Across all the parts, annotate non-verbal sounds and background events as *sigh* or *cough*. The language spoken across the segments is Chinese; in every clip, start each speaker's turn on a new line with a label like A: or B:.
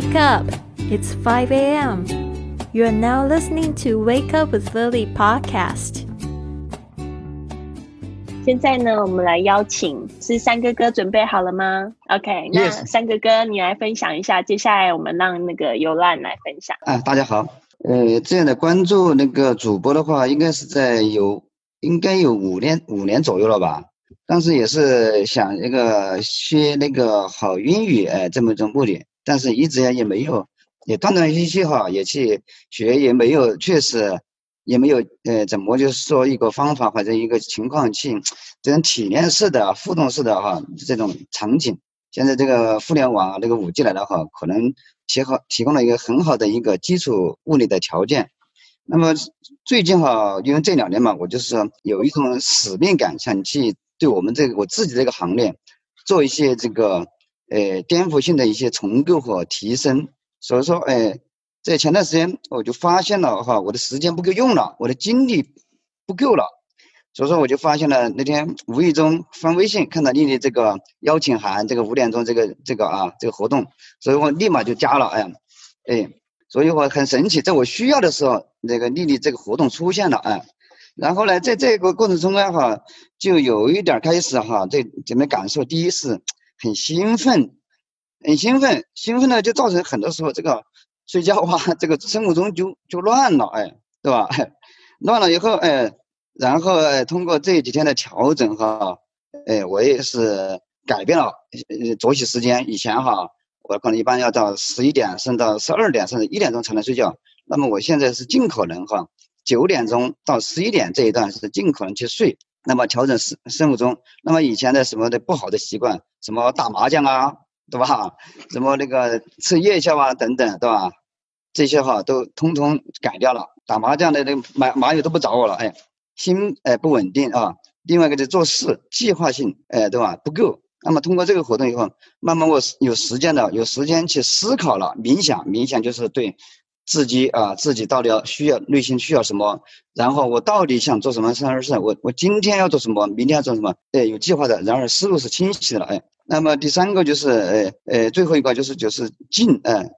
A: Wake up! It's 5 a.m. You are now listening to Wake Up with Lily podcast.
B: 现在呢，我们来邀请是三哥哥，准备好了吗？OK，那
C: Yes
B: 三哥哥你来分享一下，接下来我们让那个尤兰来分享。
C: 啊，大家好，呃，这样的关注那个主播的话，应该是在有应该有五年五年左右了吧。当时也是想那个学那个好英语，哎，这么一种目的，但是一直也没有，也断断续续哈，也去学，也没有，确实也没有，呃，怎么就是说一个方法或者一个情况去 *tsk* 这种体验式的、互动式的哈这种场景。现在这个互联网啊，这个五 G 来了哈，可能提好提供了一个很好的一个基础物理的条件。那么最近哈，因为这两年嘛，我就是有一种使命感，想去对我们这个我自己这个行业做一些这个呃颠覆性的一些重构和提升。所以说，哎，在前段时间我就发现了哈，我的时间不够用了，我的精力不够了。所以说，我就发现了那天无意中翻微信看到丽丽这个邀请函，这个五点钟这个这个啊这个活动，所以我立马就加了。哎呀，哎，所以我很神奇，在我需要的时候，那个丽丽这个活动出现了。哎，然后呢，在这个过程中呢，哈，就有一点开始哈，这怎么感受？第一是很兴奋，很兴奋，兴奋呢就造成很多时候这个睡觉啊，这个生物钟就就乱了，哎，对吧？*laughs* 乱了以后，哎。然后哎，通过这几天的调整哈，哎，我也是改变了作息时间。以前哈，我可能一般要到十一点，甚至到十二点，甚至一点钟才能睡觉。那么我现在是尽可能哈，九点钟到十一点这一段是尽可能去睡。那么调整生生物钟。那么以前的什么的不好的习惯，什么打麻将啊，对吧？什么那个吃夜宵啊等等，对吧？这些哈都通通改掉了。打麻将的那麻麻友都不找我了，哎。心哎不稳定啊，另外一个就做事计划性哎对吧不够，那么通过这个活动以后，慢慢我有时间了，有时间去思考了，冥想冥想就是对自己啊自己到底要需要内心需要什么，然后我到底想做什么事事，我我今天要做什么，明天要做什么，哎有计划的，然而思路是清晰的了哎，那么第三个就是哎哎最后一个就是就是静哎，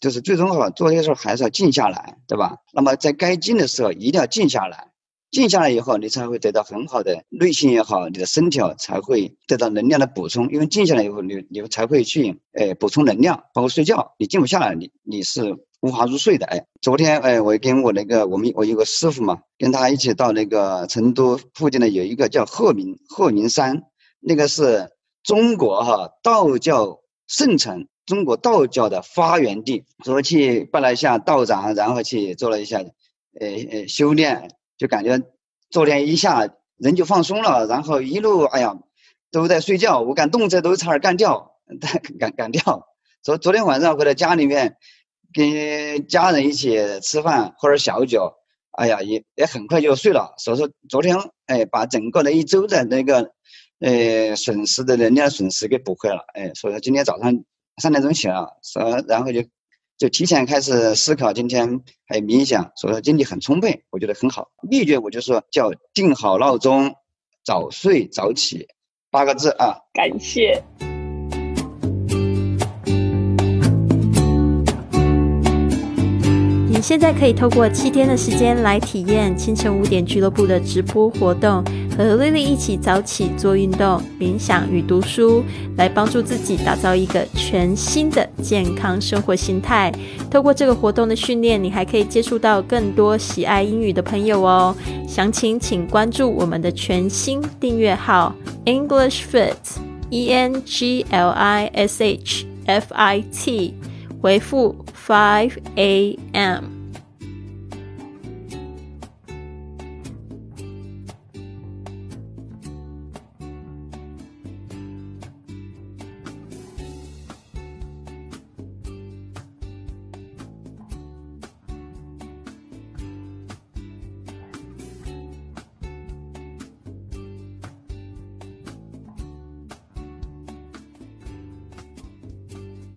C: 就是最终哈做这些事还是要静下来对吧？那么在该静的时候一定要静下来。静下来以后，你才会得到很好的内心也好，你的身体才会得到能量的补充。因为静下来以后，你你才会去诶补充能量，包括睡觉。你静不下来，你你是无法入睡的。哎，昨天哎，我跟我那个我们我有个师傅嘛，跟他一起到那个成都附近的有一个叫鹤鸣鹤鸣山，那个是中国哈道教圣城，中国道教的发源地。说去拜了一下道长，然后去做了一下诶诶修炼。就感觉昨天一下人就放松了，然后一路哎呀都在睡觉，我干动车都差点干掉，*laughs* 干干掉。昨昨天晚上回到家里面，跟家人一起吃饭喝点小酒，哎呀也也很快就睡了。所以说昨天哎把整个的一周的那个呃损失的能量损失给补回了，哎，所以说今天早上三点钟起了，说然后就。就提前开始思考，今天还有冥想，所以说精力很充沛，我觉得很好。秘诀我就说叫定好闹钟，早睡早起，八个字啊。
B: 感谢。
A: 你现在可以透过七天的时间来体验清晨五点俱乐部的直播活动，和丽丽一起早起做运动、冥想与读书，来帮助自己打造一个全新的健康生活心态。透过这个活动的训练，你还可以接触到更多喜爱英语的朋友哦。详情请关注我们的全新订阅号 English Fit E N G L I S H F I T。回复 five a.m.